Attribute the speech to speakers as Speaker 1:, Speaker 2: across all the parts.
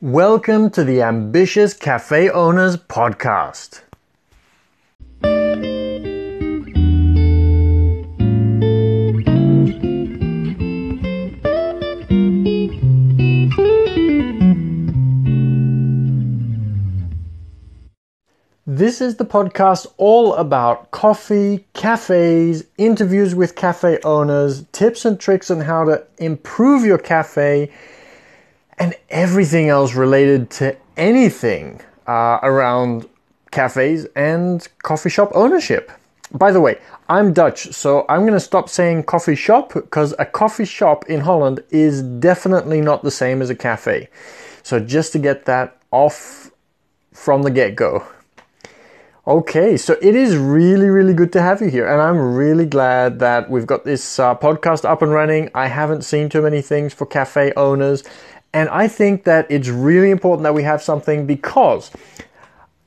Speaker 1: Welcome to the Ambitious Cafe Owners Podcast. This is the podcast all about coffee, cafes, interviews with cafe owners, tips and tricks on how to improve your cafe, and everything else related to anything uh, around cafes and coffee shop ownership. By the way, I'm Dutch, so I'm going to stop saying coffee shop because a coffee shop in Holland is definitely not the same as a cafe. So just to get that off from the get go. Okay, so it is really, really good to have you here, and I'm really glad that we've got this uh, podcast up and running. I haven't seen too many things for cafe owners, and I think that it's really important that we have something because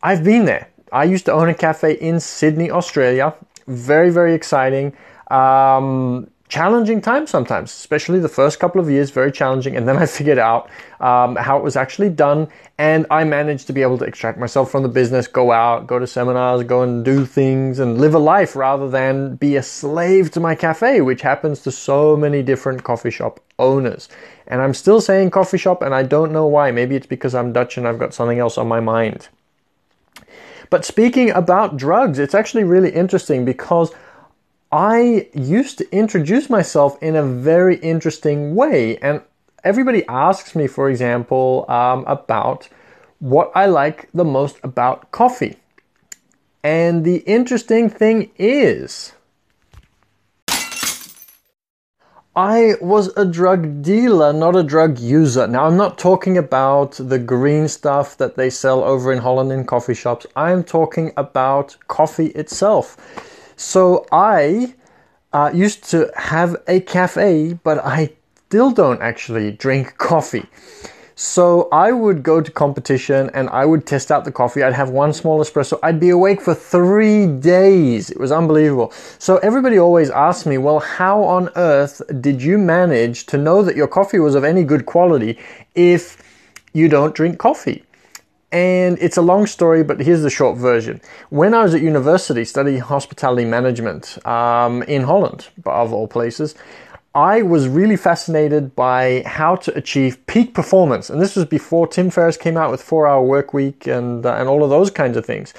Speaker 1: I've been there. I used to own a cafe in Sydney, Australia. Very, very exciting. Um, challenging time sometimes, especially the first couple of years, very challenging. And then I figured out um, how it was actually done, and I managed to be able to extract myself from the business, go out, go to seminars, go and do things, and live a life rather than be a slave to my cafe, which happens to so many different coffee shop owners. And I'm still saying coffee shop, and I don't know why. Maybe it's because I'm Dutch and I've got something else on my mind. But speaking about drugs, it's actually really interesting because I used to introduce myself in a very interesting way. And everybody asks me, for example, um, about what I like the most about coffee. And the interesting thing is, I was a drug dealer, not a drug user. Now, I'm not talking about the green stuff that they sell over in Holland in coffee shops. I'm talking about coffee itself. So I uh, used to have a cafe, but I still don't actually drink coffee. So I would go to competition and I would test out the coffee. I'd have one small espresso. I'd be awake for three days. It was unbelievable. So everybody always asked me, well, how on earth did you manage to know that your coffee was of any good quality if you don't drink coffee? And it's a long story, but here's the short version. When I was at university studying hospitality management um, in Holland, of all places, I was really fascinated by how to achieve peak performance. And this was before Tim Ferriss came out with Four Hour Work Week and, uh, and all of those kinds of things.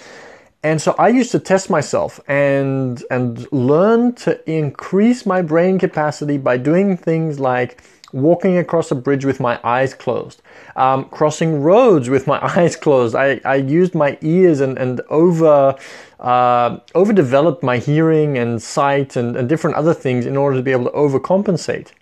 Speaker 1: And so I used to test myself and, and learn to increase my brain capacity by doing things like walking across a bridge with my eyes closed, um, crossing roads with my eyes closed. I, I used my ears and, and over, uh, overdeveloped my hearing and sight and, and different other things in order to be able to overcompensate.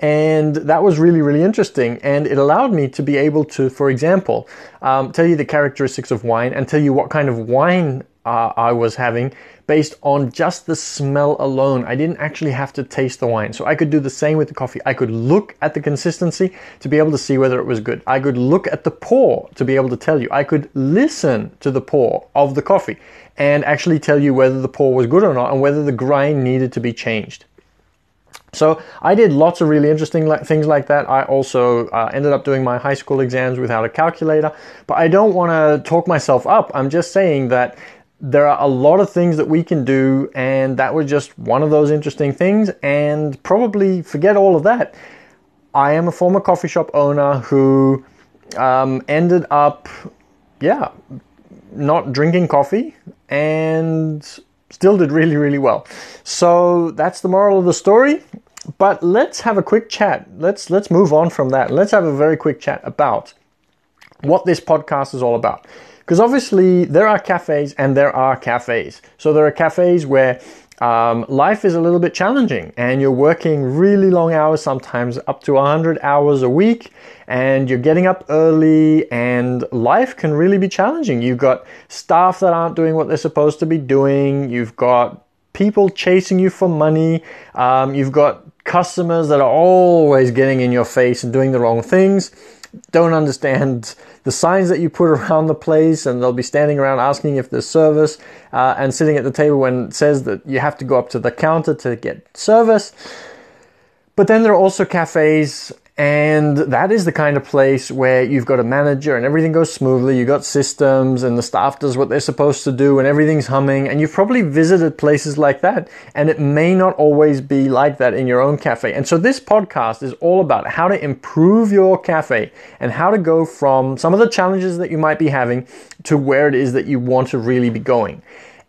Speaker 1: And that was really, really interesting. And it allowed me to be able to, for example, um, tell you the characteristics of wine and tell you what kind of wine uh, I was having based on just the smell alone. I didn't actually have to taste the wine. So I could do the same with the coffee. I could look at the consistency to be able to see whether it was good. I could look at the pour to be able to tell you. I could listen to the pour of the coffee and actually tell you whether the pour was good or not and whether the grind needed to be changed. So I did lots of really interesting things like that. I also uh, ended up doing my high school exams without a calculator, but I don't want to talk myself up. I'm just saying that there are a lot of things that we can do, and that was just one of those interesting things. And probably forget all of that. I am a former coffee shop owner who um, ended up, yeah, not drinking coffee and still did really, really well. So that's the moral of the story. But let's have a quick chat. Let's let's move on from that. Let's have a very quick chat about what this podcast is all about. Because obviously there are cafes and there are cafes. So there are cafes where um, life is a little bit challenging and you're working really long hours, sometimes up to 100 hours a week, and you're getting up early, and life can really be challenging. You've got staff that aren't doing what they're supposed to be doing, you've got people chasing you for money, um, you've got customers that are always getting in your face and doing the wrong things don't understand the signs that you put around the place, and they'll be standing around asking if there's service, uh, and sitting at the table when it says that you have to go up to the counter to get service. But then there are also cafes And that is the kind of place where you've got a manager and everything goes smoothly. You've got systems and the staff does what they're supposed to do and everything's humming. And you've probably visited places like that. And it may not always be like that in your own cafe. And so this podcast is all about how to improve your cafe and how to go from some of the challenges that you might be having to where it is that you want to really be going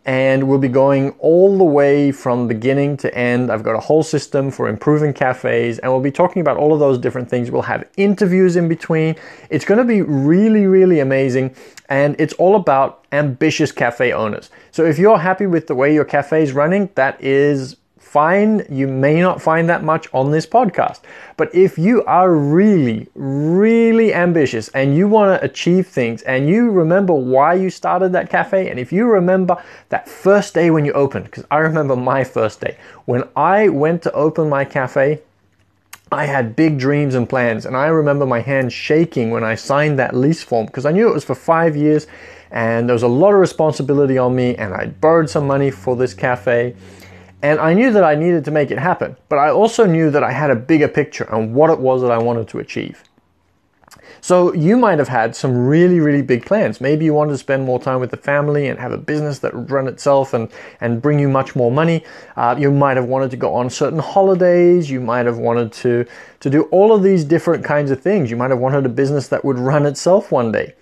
Speaker 1: and we'll be going all the way from beginning to end. I've got a whole system for improving cafes, and we'll be talking about all of those different things. We'll have interviews in between. It's going to be really, really amazing, and it's all about ambitious cafe owners. So if you're happy with the way your cafe is running, that is fine. You may not find that much on this podcast. But if you are really, really ambitious and you want to achieve things and you remember why you started that cafe, and if you remember that first day when you opened, because I remember my first day, when I went to open my cafe, I had big dreams and plans, and I remember my hand shaking when I signed that lease form because I knew it was for five years and there was a lot of responsibility on me, and I borrowed some money for this cafe. And I knew that I needed to make it happen, but I also knew that I had a bigger picture on what it was that I wanted to achieve. So you might have had some really, really big plans. Maybe you wanted to spend more time with the family and have a business that would run itself and, and bring you much more money. Uh, you might have wanted to go on certain holidays. You might have wanted to, to do all of these different kinds of things. You might have wanted a business that would run itself one day.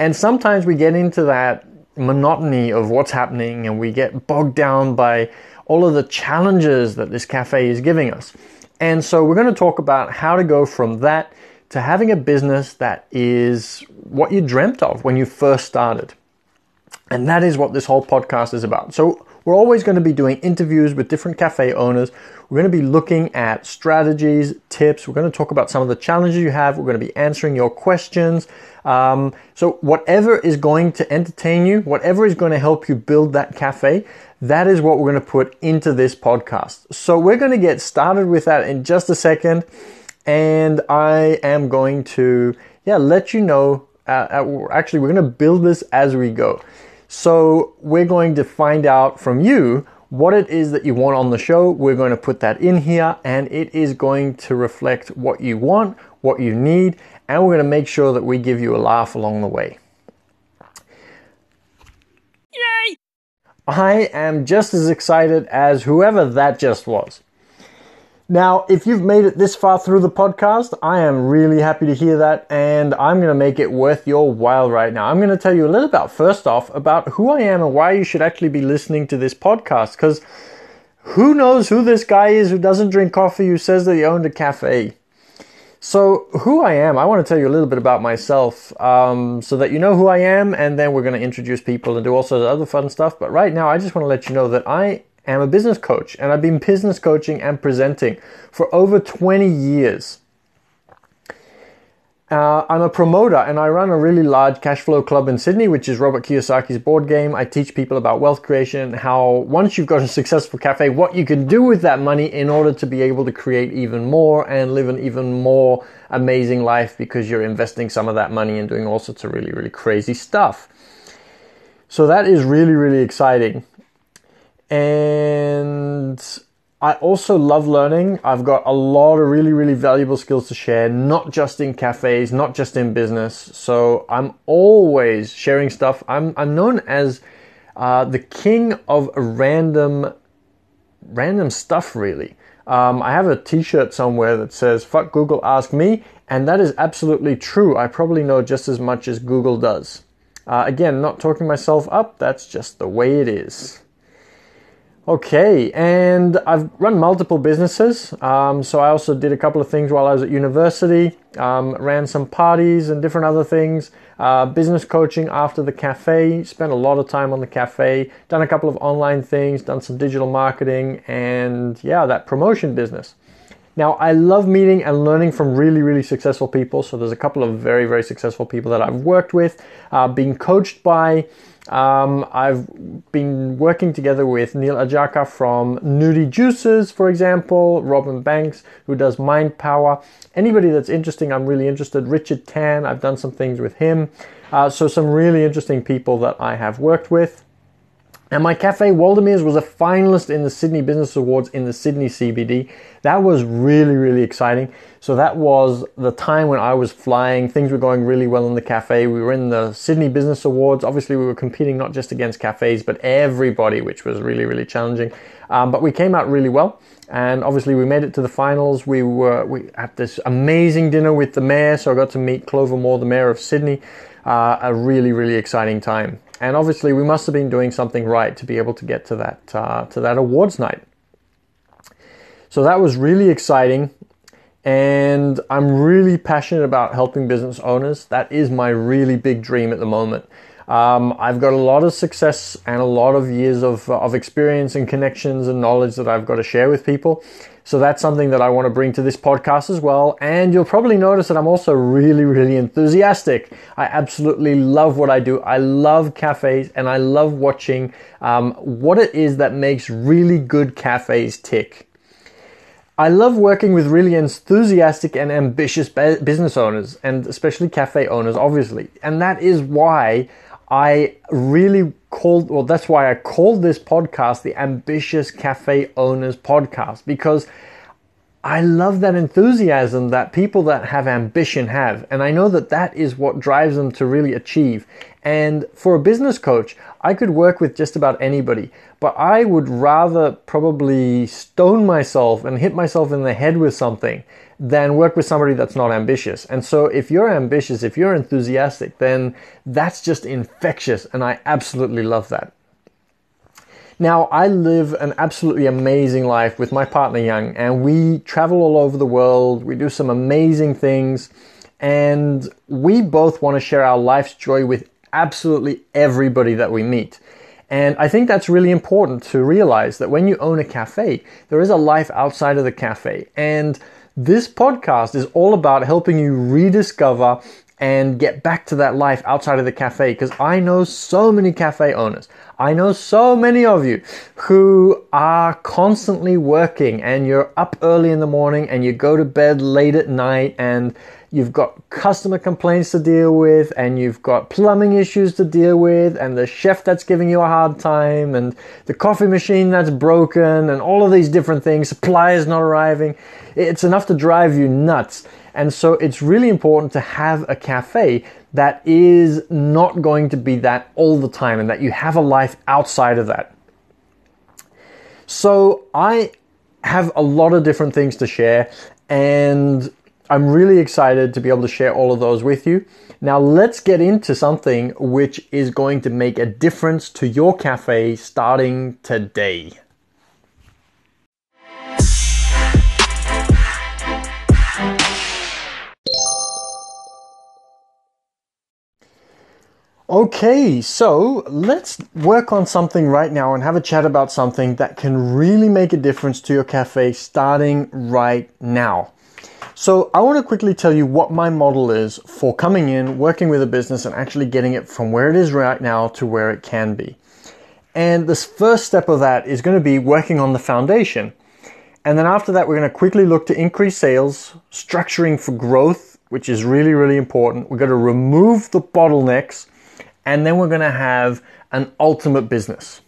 Speaker 1: And sometimes we get into that monotony of what's happening and we get bogged down by all of the challenges that this cafe is giving us. And so we're going to talk about how to go from that to having a business that is what you dreamt of when you first started. And that is what this whole podcast is about. So we're always going to be doing interviews with different cafe owners. We're going to be looking at strategies, tips. We're going to talk about some of the challenges you have. We're going to be answering your questions. Um, so whatever is going to entertain you, whatever is going to help you build that cafe, that is what we're going to put into this podcast. So we're going to get started with that in just a second. And I am going to, yeah, let you know. Uh, uh actually, we're going to build this as we go. So we're going to find out from you what it is that you want on the show. We're going to put that in here and it is going to reflect what you want, what you need, and we're going to make sure that we give you a laugh along the way. I am just as excited as whoever that just was. Now, if you've made it this far through the podcast, I am really happy to hear that, and I'm going to make it worth your while right now. I'm going to tell you a little about, first off, about who I am and why you should actually be listening to this podcast, because who knows who this guy is who doesn't drink coffee, who says that he owned a cafe. So, who I am, I want to tell you a little bit about myself um, so that you know who I am, and then we're going to introduce people and do all sorts of other fun stuff. But right now, I just want to let you know that I am a business coach, and I've been business coaching and presenting for over 20 years. Uh, I'm a promoter and I run a really large cash flow club in Sydney, which is Robert Kiyosaki's board game. I teach people about wealth creation, how once you've got a successful cafe, what you can do with that money in order to be able to create even more and live an even more amazing life because you're investing some of that money and doing all sorts of really, really crazy stuff. So that is really, really exciting. And I also love learning. I've got a lot of really, really valuable skills to share, not just in cafes, not just in business. So I'm always sharing stuff. I'm, I'm known as uh, the king of random, random stuff, really. Um, I have a t-shirt somewhere that says, fuck Google, ask me. And that is absolutely true. I probably know just as much as Google does. Uh, again, not talking myself up. That's just the way it is. Okay, and I've run multiple businesses. Um, so I also did a couple of things while I was at university, um, ran some parties and different other things. Uh, business coaching after the cafe, spent a lot of time on the cafe, done a couple of online things, done some digital marketing, and yeah, that promotion business. Now, I love meeting and learning from really, really successful people. So there's a couple of very, very successful people that I've worked with, uh, being coached by. Um, I've been working together with Neil Ajaka from Nudie Juices, for example, Robin Banks, who does Mind Power. Anybody that's interesting, I'm really interested. Richard Tan, I've done some things with him. Uh, so, some really interesting people that I have worked with. And my cafe Waldemeer's was a finalist in the Sydney Business Awards in the Sydney CBD. That was really, really exciting. So that was the time when I was flying. Things were going really well in the cafe. We were in the Sydney Business Awards. Obviously, we were competing not just against cafes, but everybody, which was really, really challenging. Um, but we came out really well. And obviously, we made it to the finals. We were we had this amazing dinner with the mayor. So I got to meet Clover Moore, the mayor of Sydney. Uh, a really, really exciting time. And obviously, we must have been doing something right to be able to get to that uh, to that awards night. So that was really exciting, and I'm really passionate about helping business owners. That is my really big dream at the moment. Um, I've got a lot of success and a lot of years of, of experience and connections and knowledge that I've got to share with people. So that's something that I want to bring to this podcast as well. And you'll probably notice that I'm also really, really enthusiastic. I absolutely love what I do. I love cafes and I love watching um, what it is that makes really good cafes tick. I love working with really enthusiastic and ambitious business owners and especially cafe owners, obviously. And that is why I really called, well, that's why I called this podcast the Ambitious Cafe Owners Podcast because I love that enthusiasm that people that have ambition have. And I know that that is what drives them to really achieve. And for a business coach, I could work with just about anybody, but I would rather probably stone myself and hit myself in the head with something than work with somebody that's not ambitious. And so if you're ambitious, if you're enthusiastic, then that's just infectious. And I absolutely love that. Now, I live an absolutely amazing life with my partner Young, and we travel all over the world. We do some amazing things, and we both want to share our life's joy with absolutely everybody that we meet. And I think that's really important to realize that when you own a cafe, there is a life outside of the cafe. And this podcast is all about helping you rediscover and get back to that life outside of the cafe because I know so many cafe owners. I know so many of you who are constantly working and you're up early in the morning and you go to bed late at night and you've got customer complaints to deal with and you've got plumbing issues to deal with and the chef that's giving you a hard time and the coffee machine that's broken and all of these different things, suppliers not arriving. It's enough to drive you nuts. And so it's really important to have a cafe that is not going to be that all the time and that you have a life outside of that. So I have a lot of different things to share and I'm really excited to be able to share all of those with you. Now, let's get into something which is going to make a difference to your cafe starting today. Okay, so let's work on something right now and have a chat about something that can really make a difference to your cafe starting right now. So I want to quickly tell you what my model is for coming in, working with a business and actually getting it from where it is right now to where it can be. And this first step of that is going to be working on the foundation. And then after that, we're going to quickly look to increase sales, structuring for growth, which is really, really important. We're going to remove the bottlenecks, and then we're going to have an ultimate business.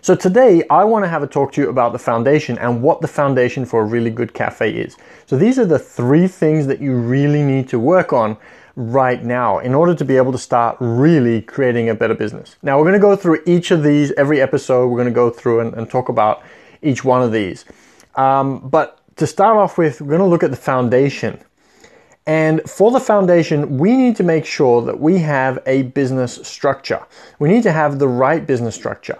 Speaker 1: So today I want to have a talk to you about the foundation and what the foundation for a really good cafe is. So these are the three things that you really need to work on right now in order to be able to start really creating a better business. Now we're going to go through each of these every episode. We're going to go through and, and talk about each one of these. Um, but to start off with, we're going to look at the foundation. And for the foundation, we need to make sure that we have a business structure. We need to have the right business structure.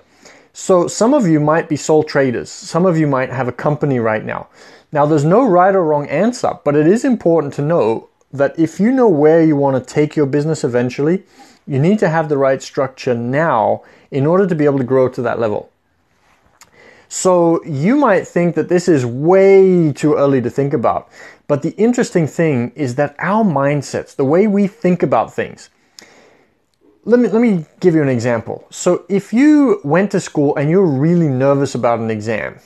Speaker 1: So some of you might be sole traders. Some of you might have a company right now. Now there's no right or wrong answer, but it is important to know that if you know where you want to take your business eventually, you need to have the right structure now in order to be able to grow to that level. So you might think that this is way too early to think about. But the interesting thing is that our mindsets, the way we think about things, let me let me give you an example. So if you went to school and you're really nervous about an exam,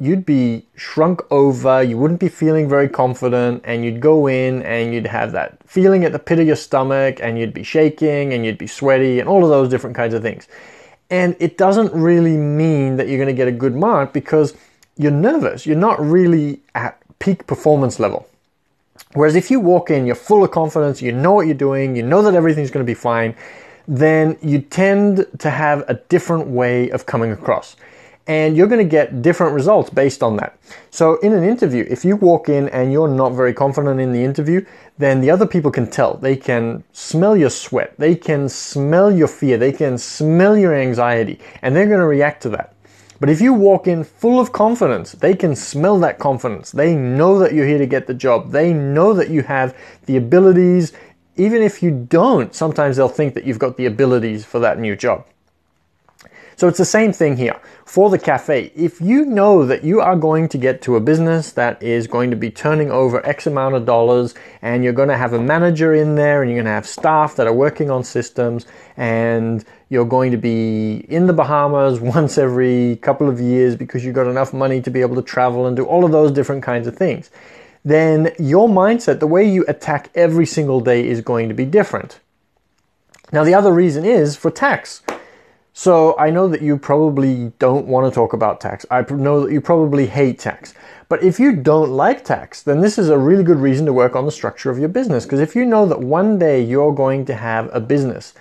Speaker 1: you'd be shrunk over, you wouldn't be feeling very confident, and you'd go in and you'd have that feeling at the pit of your stomach, and you'd be shaking and you'd be sweaty and all of those different kinds of things. And it doesn't really mean that you're going to get a good mark because you're nervous. You're not really at peak performance level. Whereas if you walk in, you're full of confidence, you know what you're doing, you know that everything's going to be fine, then you tend to have a different way of coming across. And you're going to get different results based on that. So, in an interview, if you walk in and you're not very confident in the interview, then the other people can tell. They can smell your sweat, they can smell your fear, they can smell your anxiety, and they're going to react to that. But if you walk in full of confidence, they can smell that confidence. They know that you're here to get the job. They know that you have the abilities. Even if you don't, sometimes they'll think that you've got the abilities for that new job. So it's the same thing here. For the cafe, if you know that you are going to get to a business that is going to be turning over X amount of dollars and you're going to have a manager in there and you're going to have staff that are working on systems and you're going to be in the Bahamas once every couple of years because you've got enough money to be able to travel and do all of those different kinds of things, then your mindset, the way you attack every single day is going to be different. Now, the other reason is for tax. So I know that you probably don't want to talk about tax. I know that you probably hate tax. But if you don't like tax, then this is a really good reason to work on the structure of your business. Because if you know that one day you're going to have a business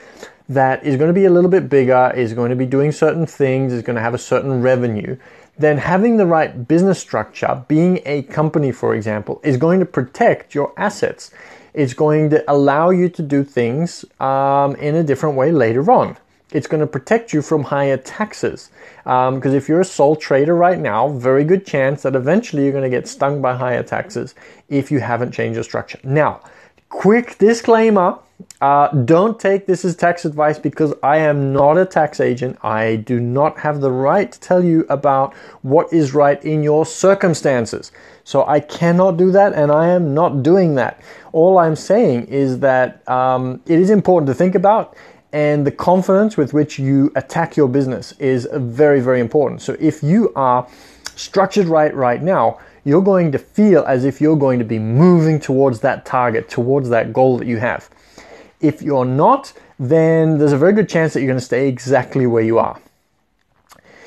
Speaker 1: that is going to be a little bit bigger, is going to be doing certain things, is going to have a certain revenue, then having the right business structure, being a company, for example, is going to protect your assets. It's going to allow you to do things um, in a different way later on it's going to protect you from higher taxes. Because um, if you're a sole trader right now, very good chance that eventually you're going to get stung by higher taxes if you haven't changed your structure. Now, quick disclaimer. Uh, don't take this as tax advice because I am not a tax agent. I do not have the right to tell you about what is right in your circumstances. So I cannot do that and I am not doing that. All I'm saying is that um, it is important to think about and the confidence with which you attack your business is very, very important. So if you are structured right right now, you're going to feel as if you're going to be moving towards that target, towards that goal that you have. If you're not, then there's a very good chance that you're going to stay exactly where you are.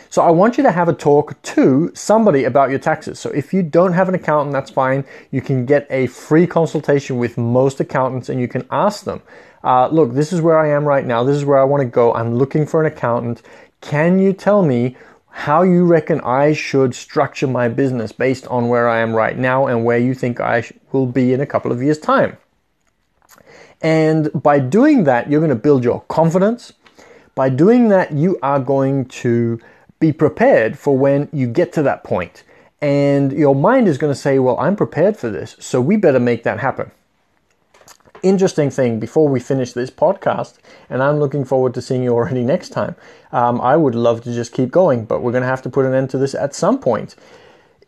Speaker 1: So I want you to have a talk to somebody about your taxes. So if you don't have an accountant, that's fine. You can get a free consultation with most accountants and you can ask them, uh, look, this is where I am right now. This is where I want to go. I'm looking for an accountant. Can you tell me how you reckon I should structure my business based on where I am right now and where you think I will be in a couple of years' time? And by doing that, you're going to build your confidence. By doing that, you are going to be prepared for when you get to that point. And your mind is going to say, Well, I'm prepared for this, so we better make that happen interesting thing before we finish this podcast, and I'm looking forward to seeing you already next time. Um, I would love to just keep going, but we're going to have to put an end to this at some point.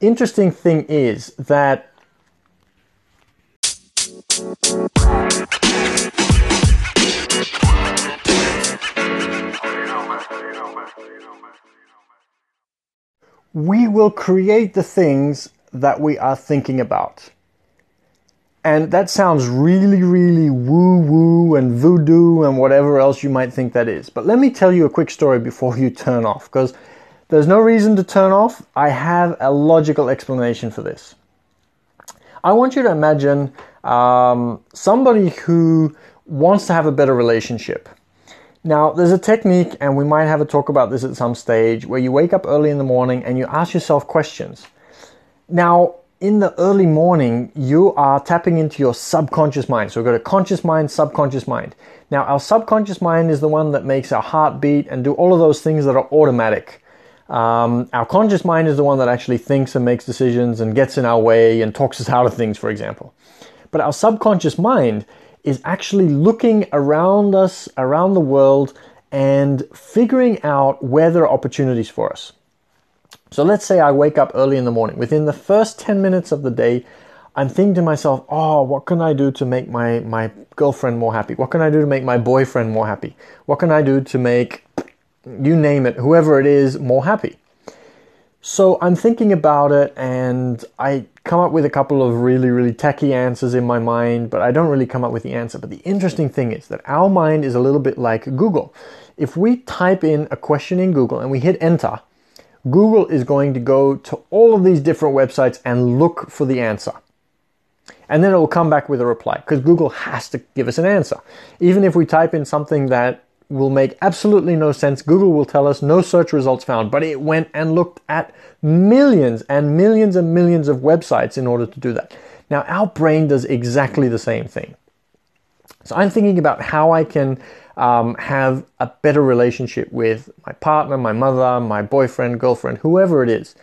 Speaker 1: Interesting thing is that. We will create the things that we are thinking about. And that sounds really, really woo woo and voodoo and whatever else you might think that is. But let me tell you a quick story before you turn off, because there's no reason to turn off. I have a logical explanation for this. I want you to imagine um, somebody who wants to have a better relationship. Now, there's a technique, and we might have a talk about this at some stage, where you wake up early in the morning and you ask yourself questions. Now, in the early morning, you are tapping into your subconscious mind. So we've got a conscious mind, subconscious mind. Now, our subconscious mind is the one that makes our heart beat and do all of those things that are automatic. Um, our conscious mind is the one that actually thinks and makes decisions and gets in our way and talks us out of things, for example. But our subconscious mind is actually looking around us, around the world, and figuring out where there are opportunities for us. So let's say I wake up early in the morning. Within the first 10 minutes of the day, I'm thinking to myself, oh, what can I do to make my, my girlfriend more happy? What can I do to make my boyfriend more happy? What can I do to make, you name it, whoever it is, more happy? So I'm thinking about it and I come up with a couple of really, really techie answers in my mind, but I don't really come up with the answer. But the interesting thing is that our mind is a little bit like Google. If we type in a question in Google and we hit enter, Google is going to go to all of these different websites and look for the answer. And then it will come back with a reply because Google has to give us an answer. Even if we type in something that will make absolutely no sense. Google will tell us no search results found, but it went and looked at millions and millions and millions of websites in order to do that. Now, our brain does exactly the same thing. So I'm thinking about how I can um, have a better relationship with my partner, my mother, my boyfriend, girlfriend, whoever it is.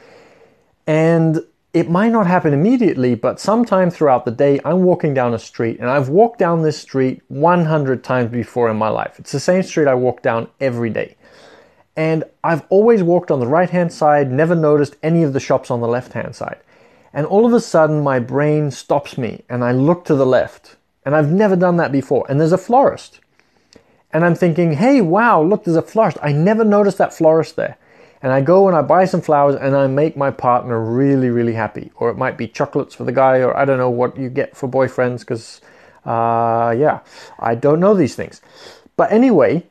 Speaker 1: And it might not happen immediately, but sometime throughout the day, I'm walking down a street and I've walked down this street 100 times before in my life. It's the same street I walk down every day. And I've always walked on the right hand side, never noticed any of the shops on the left hand side. And all of a sudden, my brain stops me and I look to the left. And I've never done that before. And there's a florist. And I'm thinking, hey, wow, look, there's a florist. I never noticed that florist there and I go and I buy some flowers and I make my partner really, really happy. Or it might be chocolates for the guy, or I don't know what you get for boyfriends, because, uh, yeah, I don't know these things. But anyway,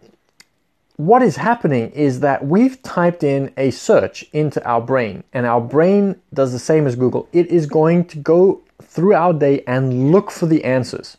Speaker 1: what is happening is that we've typed in a search into our brain, and our brain does the same as Google. It is going to go through our day and look for the answers.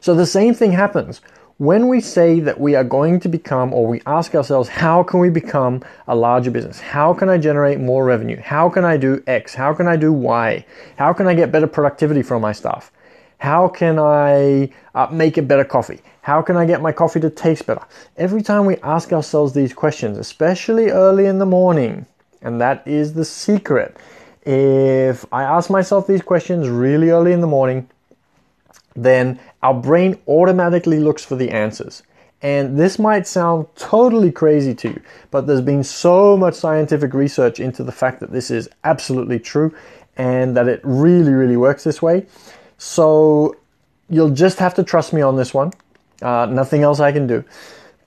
Speaker 1: So the same thing happens when we say that we are going to become, or we ask ourselves, how can we become a larger business? How can I generate more revenue? How can I do X? How can I do Y? How can I get better productivity from my staff? How can I uh, make a better coffee? How can I get my coffee to taste better? Every time we ask ourselves these questions, especially early in the morning, and that is the secret. If I ask myself these questions really early in the morning, then our brain automatically looks for the answers. And this might sound totally crazy to you, but there's been so much scientific research into the fact that this is absolutely true and that it really, really works this way. So you'll just have to trust me on this one. Uh, nothing else I can do.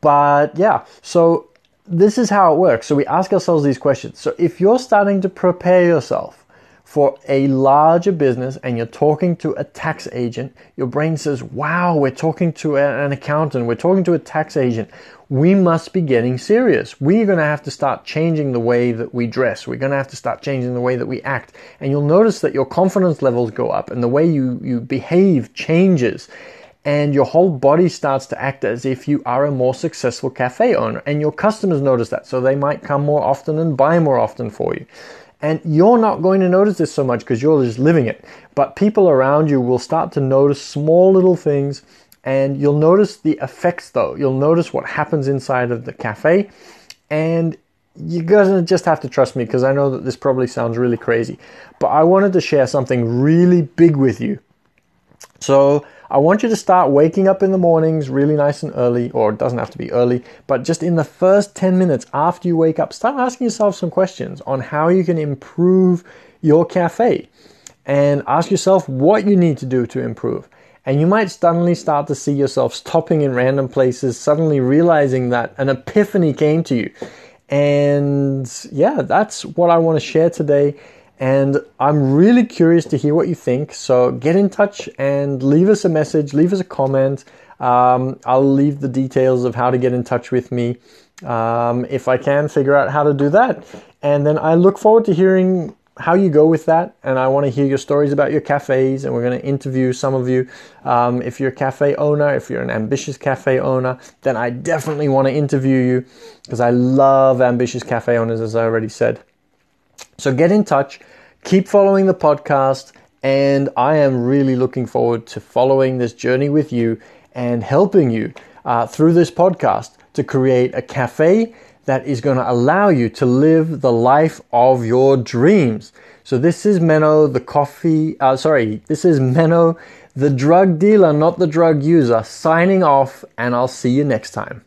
Speaker 1: But yeah, so this is how it works. So we ask ourselves these questions. So if you're starting to prepare yourself for a larger business and you're talking to a tax agent, your brain says, Wow, we're talking to an accountant, we're talking to a tax agent. We must be getting serious. We're going to have to start changing the way that we dress. We're going to have to start changing the way that we act. And you'll notice that your confidence levels go up and the way you, you behave changes. And your whole body starts to act as if you are a more successful cafe owner. And your customers notice that. So they might come more often and buy more often for you. And you're not going to notice this so much because you're just living it. But people around you will start to notice small little things and you'll notice the effects though. You'll notice what happens inside of the cafe and you're gonna just have to trust me because I know that this probably sounds really crazy. But I wanted to share something really big with you. So I want you to start waking up in the mornings really nice and early, or it doesn't have to be early, but just in the first 10 minutes after you wake up, start asking yourself some questions on how you can improve your cafe and ask yourself what you need to do to improve. And you might suddenly start to see yourself stopping in random places, suddenly realizing that an epiphany came to you. And yeah, that's what I want to share today. And I'm really curious to hear what you think. So get in touch and leave us a message, leave us a comment. Um, I'll leave the details of how to get in touch with me um, if I can figure out how to do that. And then I look forward to hearing how you go with that. And I want to hear your stories about your cafes. And we're going to interview some of you. Um, if you're a cafe owner, if you're an ambitious cafe owner, then I definitely want to interview you because I love ambitious cafe owners, as I already said. So get in touch, keep following the podcast, and I am really looking forward to following this journey with you and helping you uh, through this podcast to create a cafe that is going to allow you to live the life of your dreams. So this is Menno, the coffee, uh, sorry, this is Menno, the drug dealer, not the drug user, signing off, and I'll see you next time.